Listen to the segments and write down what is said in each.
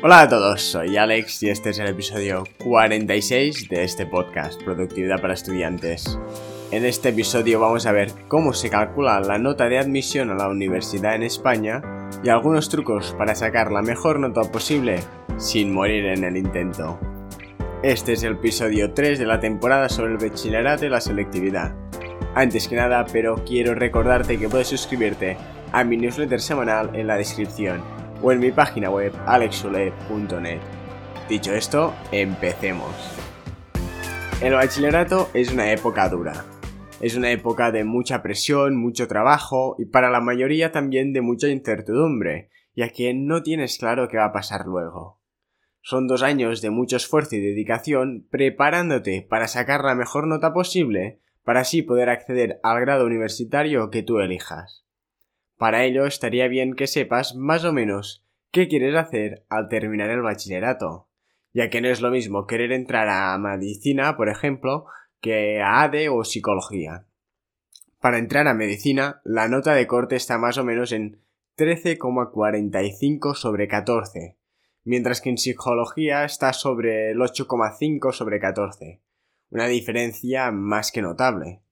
Hola a todos, soy Alex y este es el episodio 46 de este podcast, Productividad para Estudiantes. En este episodio vamos a ver cómo se calcula la nota de admisión a la universidad en España y algunos trucos para sacar la mejor nota posible sin morir en el intento. Este es el episodio 3 de la temporada sobre el bachillerato y la selectividad. Antes que nada, pero quiero recordarte que puedes suscribirte a mi newsletter semanal en la descripción o en mi página web alexule.net. Dicho esto, empecemos. El bachillerato es una época dura. Es una época de mucha presión, mucho trabajo y para la mayoría también de mucha incertidumbre, ya que no tienes claro qué va a pasar luego. Son dos años de mucho esfuerzo y dedicación preparándote para sacar la mejor nota posible para así poder acceder al grado universitario que tú elijas. Para ello estaría bien que sepas más o menos qué quieres hacer al terminar el bachillerato, ya que no es lo mismo querer entrar a medicina, por ejemplo, que a ADE o psicología. Para entrar a medicina, la nota de corte está más o menos en 13,45 sobre 14, mientras que en psicología está sobre el 8,5 sobre 14, una diferencia más que notable.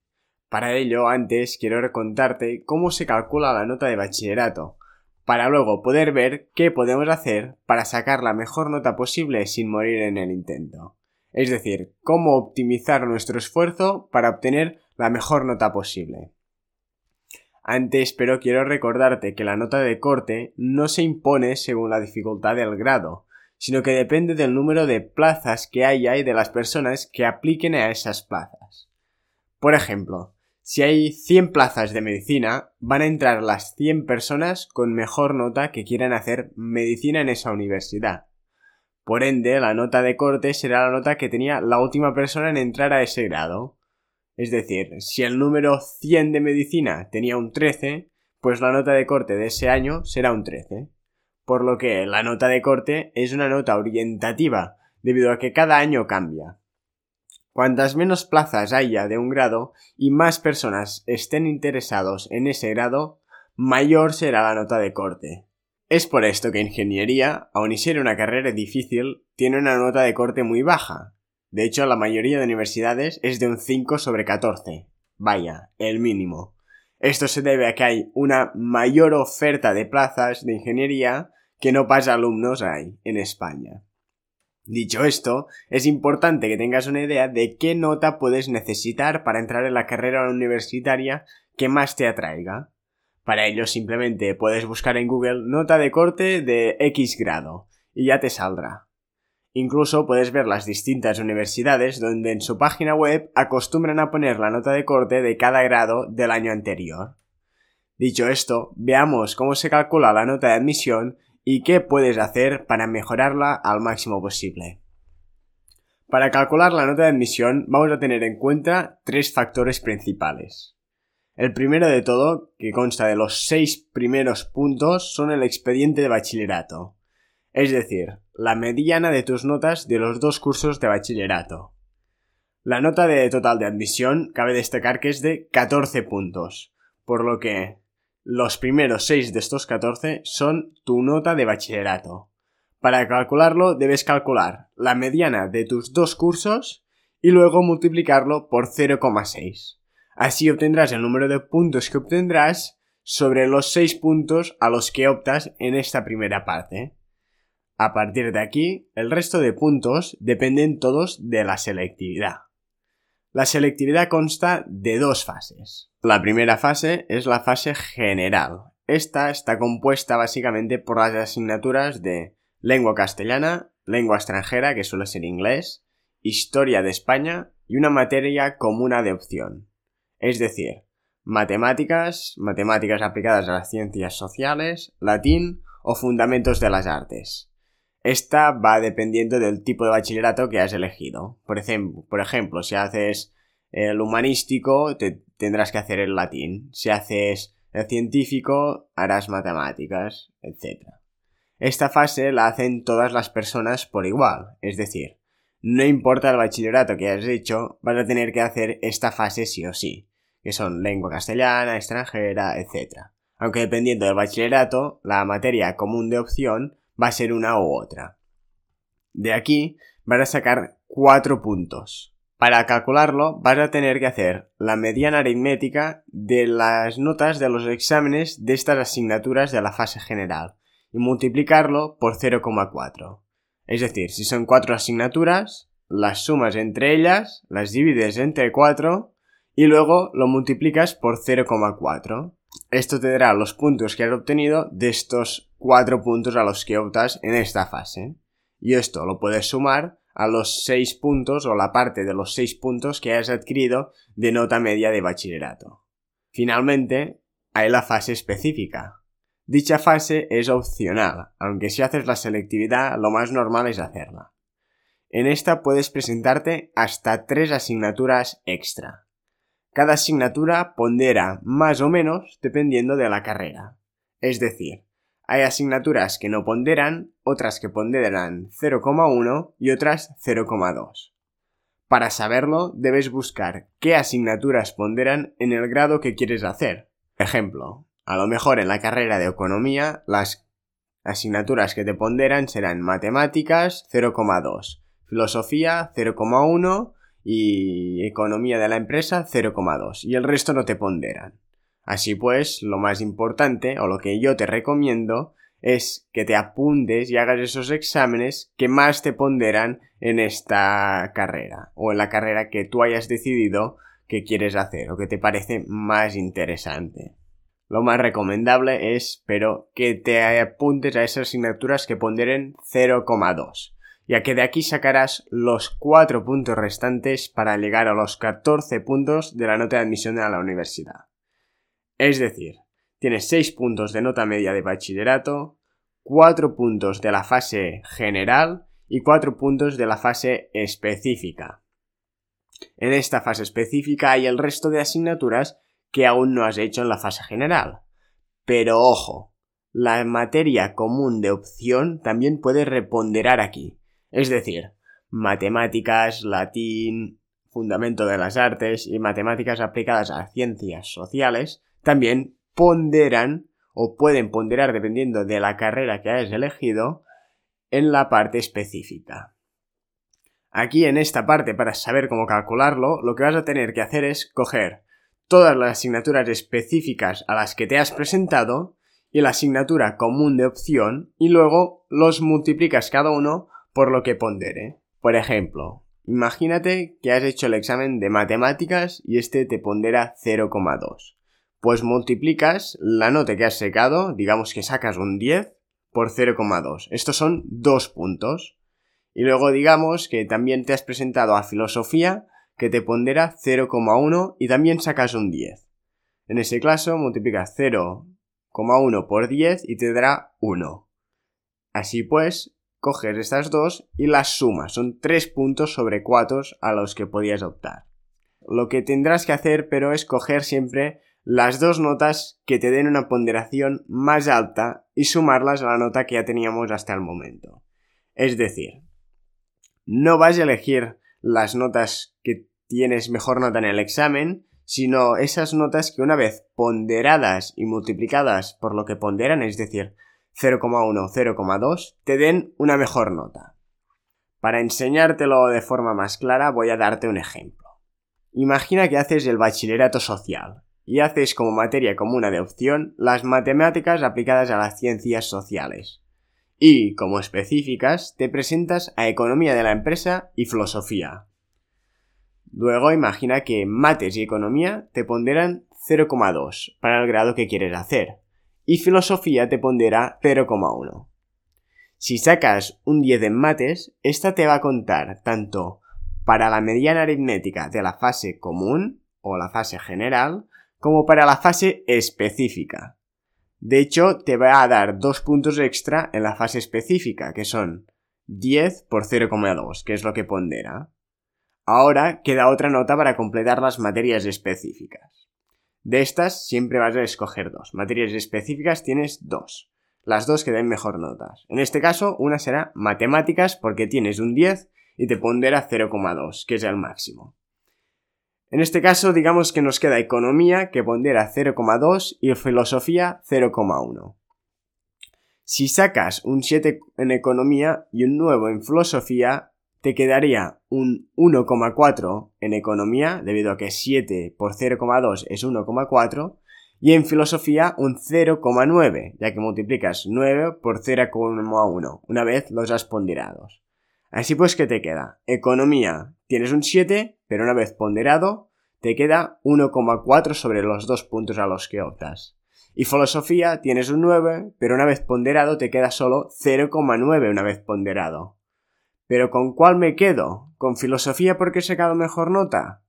Para ello, antes quiero contarte cómo se calcula la nota de bachillerato, para luego poder ver qué podemos hacer para sacar la mejor nota posible sin morir en el intento. Es decir, cómo optimizar nuestro esfuerzo para obtener la mejor nota posible. Antes, pero quiero recordarte que la nota de corte no se impone según la dificultad del grado, sino que depende del número de plazas que haya y de las personas que apliquen a esas plazas. Por ejemplo, si hay 100 plazas de medicina, van a entrar las 100 personas con mejor nota que quieran hacer medicina en esa universidad. Por ende, la nota de corte será la nota que tenía la última persona en entrar a ese grado. Es decir, si el número 100 de medicina tenía un 13, pues la nota de corte de ese año será un 13. Por lo que la nota de corte es una nota orientativa, debido a que cada año cambia. Cuantas menos plazas haya de un grado y más personas estén interesados en ese grado, mayor será la nota de corte. Es por esto que ingeniería, aun y ser una carrera difícil, tiene una nota de corte muy baja. De hecho, la mayoría de universidades es de un 5 sobre 14. Vaya, el mínimo. Esto se debe a que hay una mayor oferta de plazas de ingeniería que no pasa alumnos hay en España. Dicho esto, es importante que tengas una idea de qué nota puedes necesitar para entrar en la carrera universitaria que más te atraiga. Para ello simplemente puedes buscar en Google nota de corte de X grado y ya te saldrá. Incluso puedes ver las distintas universidades donde en su página web acostumbran a poner la nota de corte de cada grado del año anterior. Dicho esto, veamos cómo se calcula la nota de admisión y qué puedes hacer para mejorarla al máximo posible. Para calcular la nota de admisión vamos a tener en cuenta tres factores principales. El primero de todo, que consta de los seis primeros puntos, son el expediente de bachillerato, es decir, la mediana de tus notas de los dos cursos de bachillerato. La nota de total de admisión cabe destacar que es de 14 puntos, por lo que los primeros 6 de estos 14 son tu nota de bachillerato. Para calcularlo debes calcular la mediana de tus dos cursos y luego multiplicarlo por 0,6. Así obtendrás el número de puntos que obtendrás sobre los 6 puntos a los que optas en esta primera parte. A partir de aquí, el resto de puntos dependen todos de la selectividad. La selectividad consta de dos fases. La primera fase es la fase general. Esta está compuesta básicamente por las asignaturas de lengua castellana, lengua extranjera, que suele ser inglés, historia de España y una materia comuna de opción. Es decir, matemáticas, matemáticas aplicadas a las ciencias sociales, latín o fundamentos de las artes. Esta va dependiendo del tipo de bachillerato que has elegido. Por, ejemplo, por ejemplo si haces el humanístico, te, tendrás que hacer el latín. Si haces el científico, harás matemáticas, etc. Esta fase la hacen todas las personas por igual, es decir, no importa el bachillerato que hayas hecho, vas a tener que hacer esta fase sí o sí, que son lengua castellana, extranjera, etc. Aunque dependiendo del bachillerato, la materia común de opción va a ser una u otra. De aquí vas a sacar 4 puntos. Para calcularlo vas a tener que hacer la mediana aritmética de las notas de los exámenes de estas asignaturas de la fase general y multiplicarlo por 0,4. Es decir, si son 4 asignaturas, las sumas entre ellas, las divides entre 4 y luego lo multiplicas por 0,4. Esto te dará los puntos que has obtenido de estos 4 puntos a los que optas en esta fase. Y esto lo puedes sumar a los 6 puntos o la parte de los 6 puntos que has adquirido de nota media de bachillerato. Finalmente, hay la fase específica. Dicha fase es opcional, aunque si haces la selectividad lo más normal es hacerla. En esta puedes presentarte hasta 3 asignaturas extra. Cada asignatura pondera más o menos dependiendo de la carrera. Es decir, hay asignaturas que no ponderan, otras que ponderan 0,1 y otras 0,2. Para saberlo, debes buscar qué asignaturas ponderan en el grado que quieres hacer. Ejemplo, a lo mejor en la carrera de economía, las asignaturas que te ponderan serán matemáticas 0,2, filosofía 0,1 y economía de la empresa 0,2 y el resto no te ponderan. Así pues, lo más importante, o lo que yo te recomiendo, es que te apuntes y hagas esos exámenes que más te ponderan en esta carrera, o en la carrera que tú hayas decidido que quieres hacer, o que te parece más interesante. Lo más recomendable es, pero, que te apuntes a esas asignaturas que ponderen 0,2 ya que de aquí sacarás los 4 puntos restantes para llegar a los 14 puntos de la nota de admisión a la universidad. Es decir, tienes 6 puntos de nota media de bachillerato, 4 puntos de la fase general y 4 puntos de la fase específica. En esta fase específica hay el resto de asignaturas que aún no has hecho en la fase general. Pero ojo, la materia común de opción también puede reponderar aquí. Es decir, matemáticas, latín, fundamento de las artes y matemáticas aplicadas a ciencias sociales también ponderan o pueden ponderar dependiendo de la carrera que hayas elegido en la parte específica. Aquí en esta parte, para saber cómo calcularlo, lo que vas a tener que hacer es coger todas las asignaturas específicas a las que te has presentado y la asignatura común de opción y luego los multiplicas cada uno por lo que pondere. Por ejemplo, imagínate que has hecho el examen de matemáticas y este te pondera 0,2 pues multiplicas la nota que has secado, digamos que sacas un 10, por 0,2. Estos son dos puntos. Y luego digamos que también te has presentado a filosofía, que te pondera 0,1 y también sacas un 10. En ese caso multiplicas 0,1 por 10 y te dará 1. Así pues, coges estas dos y las sumas. Son 3 puntos sobre 4 a los que podías optar. Lo que tendrás que hacer pero es coger siempre las dos notas que te den una ponderación más alta y sumarlas a la nota que ya teníamos hasta el momento. Es decir, no vas a elegir las notas que tienes mejor nota en el examen, sino esas notas que una vez ponderadas y multiplicadas por lo que ponderan, es decir, 0,1 o 0,2, te den una mejor nota. Para enseñártelo de forma más clara voy a darte un ejemplo. Imagina que haces el bachillerato social y haces como materia común de opción las matemáticas aplicadas a las ciencias sociales. Y, como específicas, te presentas a economía de la empresa y filosofía. Luego imagina que mates y economía te ponderan 0,2 para el grado que quieres hacer y filosofía te pondera 0,1. Si sacas un 10 en mates, esta te va a contar tanto para la mediana aritmética de la fase común o la fase general como para la fase específica. De hecho, te va a dar dos puntos extra en la fase específica, que son 10 por 0,2, que es lo que pondera. Ahora queda otra nota para completar las materias específicas. De estas siempre vas a escoger dos. Materias específicas tienes dos. Las dos que den mejor notas. En este caso, una será matemáticas porque tienes un 10 y te pondera 0,2, que es el máximo. En este caso, digamos que nos queda economía, que pondera 0,2 y filosofía 0,1. Si sacas un 7 en economía y un 9 en filosofía, te quedaría un 1,4 en economía, debido a que 7 por 0,2 es 1,4, y en filosofía un 0,9, ya que multiplicas 9 por 0,1, una vez los has ponderados. Así pues, ¿qué te queda? Economía, tienes un 7, pero una vez ponderado, te queda 1,4 sobre los dos puntos a los que optas. Y filosofía, tienes un 9, pero una vez ponderado te queda solo 0,9 una vez ponderado. ¿Pero con cuál me quedo? ¿Con filosofía porque he sacado mejor nota?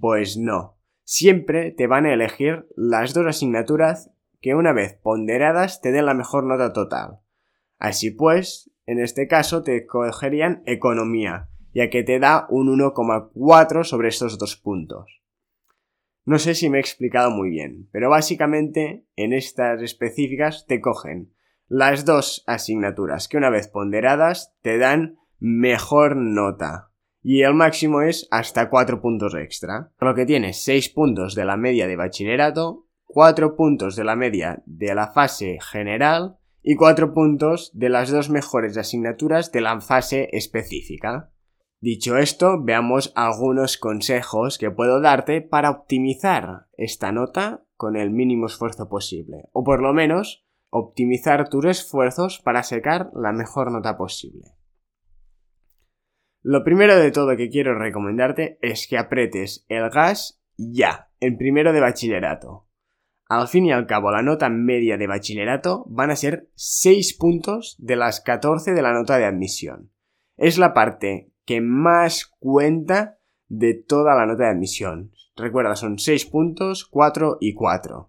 Pues no. Siempre te van a elegir las dos asignaturas que una vez ponderadas te den la mejor nota total. Así pues, en este caso te cogerían economía, ya que te da un 1,4 sobre estos dos puntos. No sé si me he explicado muy bien, pero básicamente en estas específicas te cogen las dos asignaturas que una vez ponderadas te dan mejor nota. Y el máximo es hasta 4 puntos extra. Por lo que tienes 6 puntos de la media de bachillerato, 4 puntos de la media de la fase general y 4 puntos de las dos mejores asignaturas de la fase específica. Dicho esto, veamos algunos consejos que puedo darte para optimizar esta nota con el mínimo esfuerzo posible, o por lo menos optimizar tus esfuerzos para sacar la mejor nota posible. Lo primero de todo que quiero recomendarte es que apretes el gas ya, en primero de bachillerato. Al fin y al cabo, la nota media de bachillerato van a ser 6 puntos de las 14 de la nota de admisión. Es la parte que más cuenta de toda la nota de admisión. Recuerda, son 6 puntos, 4 y 4.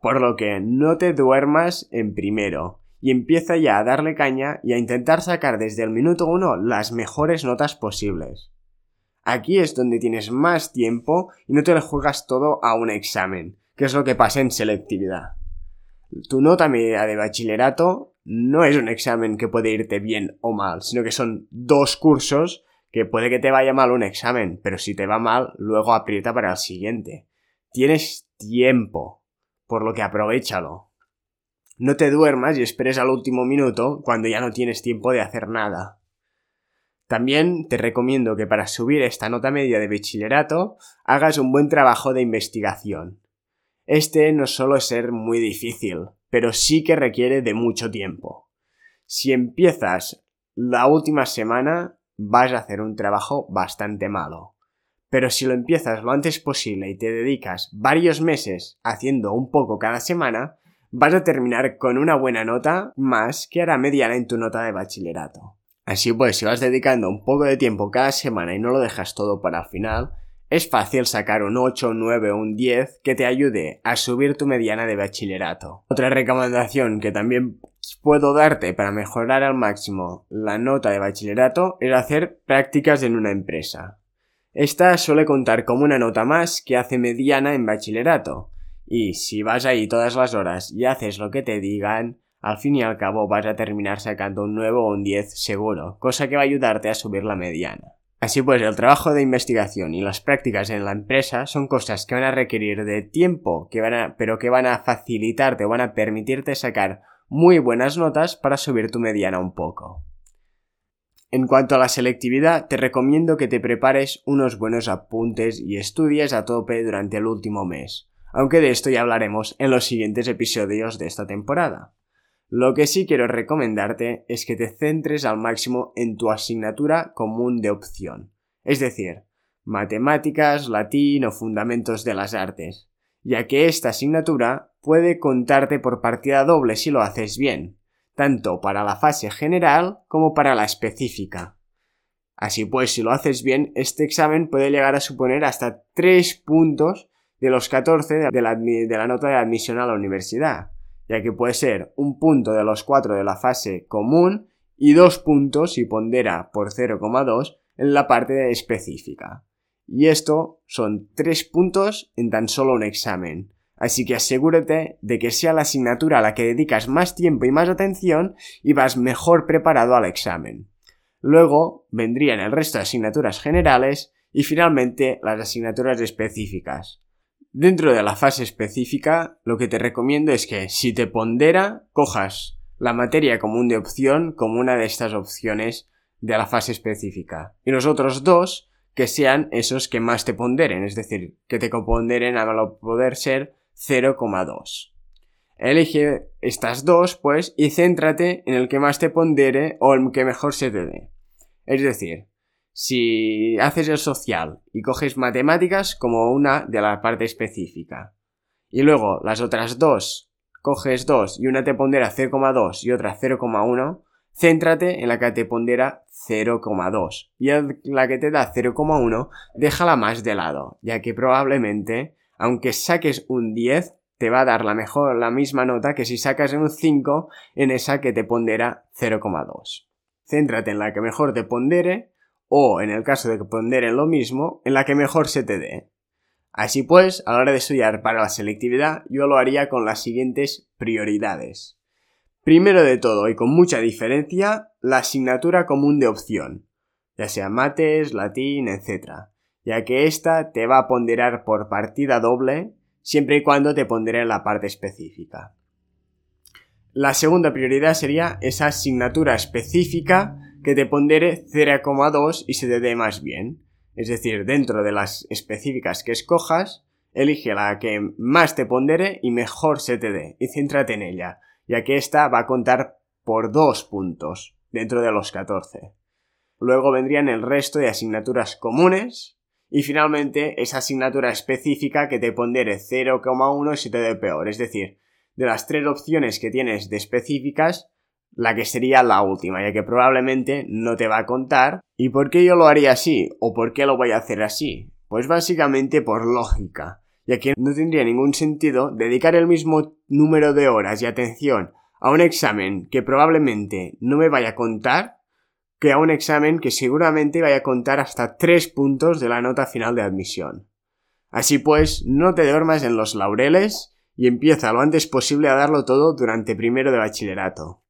Por lo que no te duermas en primero y empieza ya a darle caña y a intentar sacar desde el minuto uno las mejores notas posibles. Aquí es donde tienes más tiempo y no te le juegas todo a un examen, que es lo que pasa en selectividad. Tu nota media de bachillerato no es un examen que puede irte bien o mal, sino que son dos cursos que puede que te vaya mal un examen, pero si te va mal, luego aprieta para el siguiente. Tienes tiempo, por lo que aprovechalo. No te duermas y esperes al último minuto cuando ya no tienes tiempo de hacer nada. También te recomiendo que para subir esta nota media de bachillerato hagas un buen trabajo de investigación. Este no es ser muy difícil, pero sí que requiere de mucho tiempo. Si empiezas la última semana, vas a hacer un trabajo bastante malo. Pero si lo empiezas lo antes posible y te dedicas varios meses haciendo un poco cada semana, vas a terminar con una buena nota más que hará mediana en tu nota de bachillerato. Así pues, si vas dedicando un poco de tiempo cada semana y no lo dejas todo para el final, es fácil sacar un 8, un 9 o un 10 que te ayude a subir tu mediana de bachillerato. Otra recomendación que también puedo darte para mejorar al máximo la nota de bachillerato es hacer prácticas en una empresa. Esta suele contar como una nota más que hace mediana en bachillerato, y si vas ahí todas las horas y haces lo que te digan, al fin y al cabo vas a terminar sacando un 9 o un 10 seguro, cosa que va a ayudarte a subir la mediana. Así pues, el trabajo de investigación y las prácticas en la empresa son cosas que van a requerir de tiempo, que van pero que van a facilitarte van a permitirte sacar muy buenas notas para subir tu mediana un poco. En cuanto a la selectividad, te recomiendo que te prepares unos buenos apuntes y estudies a tope durante el último mes aunque de esto ya hablaremos en los siguientes episodios de esta temporada. Lo que sí quiero recomendarte es que te centres al máximo en tu asignatura común de opción, es decir, matemáticas, latín o fundamentos de las artes, ya que esta asignatura puede contarte por partida doble si lo haces bien, tanto para la fase general como para la específica. Así pues, si lo haces bien, este examen puede llegar a suponer hasta 3 puntos de los 14 de la, de la nota de admisión a la universidad, ya que puede ser un punto de los 4 de la fase común y dos puntos si pondera por 0,2 en la parte específica. Y esto son tres puntos en tan solo un examen. Así que asegúrate de que sea la asignatura a la que dedicas más tiempo y más atención y vas mejor preparado al examen. Luego vendrían el resto de asignaturas generales y finalmente las asignaturas específicas. Dentro de la fase específica, lo que te recomiendo es que si te pondera, cojas la materia común de opción como una de estas opciones de la fase específica. Y los otros dos que sean esos que más te ponderen, es decir, que te ponderen a lo poder ser 0,2. Elige estas dos, pues, y céntrate en el que más te pondere o el que mejor se te dé. Es decir, si haces el social y coges matemáticas como una de la parte específica, y luego las otras dos, coges dos y una te pondera 0,2 y otra 0,1, céntrate en la que te pondera 0,2 y la que te da 0,1 déjala más de lado, ya que probablemente, aunque saques un 10, te va a dar la mejor, la misma nota que si sacas un 5 en esa que te pondera 0,2. Céntrate en la que mejor te pondere o, en el caso de que ponderen lo mismo, en la que mejor se te dé. Así pues, a la hora de estudiar para la selectividad, yo lo haría con las siguientes prioridades. Primero de todo, y con mucha diferencia, la asignatura común de opción, ya sea mates, latín, etc., ya que esta te va a ponderar por partida doble siempre y cuando te pondré en la parte específica. La segunda prioridad sería esa asignatura específica que te pondere 0,2 y se te dé más bien. Es decir, dentro de las específicas que escojas, elige la que más te pondere y mejor se te dé y céntrate en ella, ya que esta va a contar por dos puntos dentro de los 14. Luego vendrían el resto de asignaturas comunes, y finalmente, esa asignatura específica que te pondere 0,1 si te dé peor. Es decir, de las tres opciones que tienes de específicas, la que sería la última, ya que probablemente no te va a contar. ¿Y por qué yo lo haría así? ¿O por qué lo voy a hacer así? Pues básicamente por lógica, ya que no tendría ningún sentido dedicar el mismo número de horas y atención a un examen que probablemente no me vaya a contar que a un examen que seguramente vaya a contar hasta 3 puntos de la nota final de admisión. Así pues, no te duermas en los laureles y empieza lo antes posible a darlo todo durante primero de bachillerato.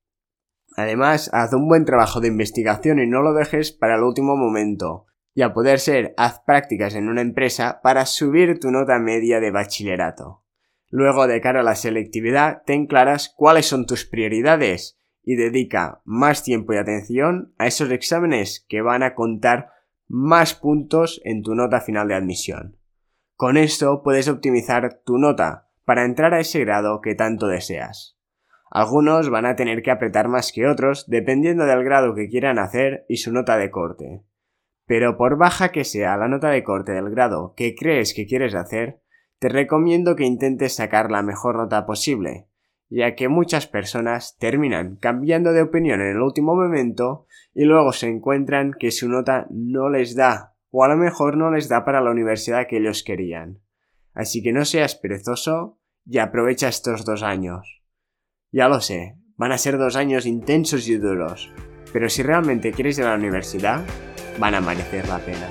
Además, haz un buen trabajo de investigación y no lo dejes para el último momento. Y a poder ser, haz prácticas en una empresa para subir tu nota media de bachillerato. Luego, de cara a la selectividad, ten claras cuáles son tus prioridades y dedica más tiempo y atención a esos exámenes que van a contar más puntos en tu nota final de admisión. Con esto puedes optimizar tu nota para entrar a ese grado que tanto deseas. Algunos van a tener que apretar más que otros dependiendo del grado que quieran hacer y su nota de corte. Pero por baja que sea la nota de corte del grado que crees que quieres hacer, te recomiendo que intentes sacar la mejor nota posible, ya que muchas personas terminan cambiando de opinión en el último momento y luego se encuentran que su nota no les da, o a lo mejor no les da para la universidad que ellos querían. Así que no seas perezoso y aprovecha estos dos años. Ya lo sé, van a ser dos años intensos y duros, pero si realmente quieres ir a la universidad, van a merecer la pena.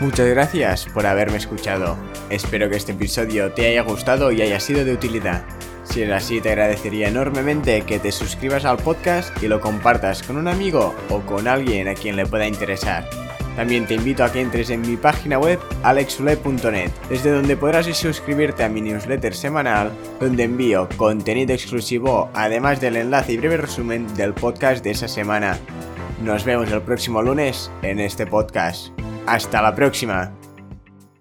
Muchas gracias por haberme escuchado. Espero que este episodio te haya gustado y haya sido de utilidad. Si es así, te agradecería enormemente que te suscribas al podcast y lo compartas con un amigo o con alguien a quien le pueda interesar. También te invito a que entres en mi página web alexule.net, desde donde podrás suscribirte a mi newsletter semanal, donde envío contenido exclusivo, además del enlace y breve resumen del podcast de esa semana. Nos vemos el próximo lunes en este podcast. Hasta la próxima.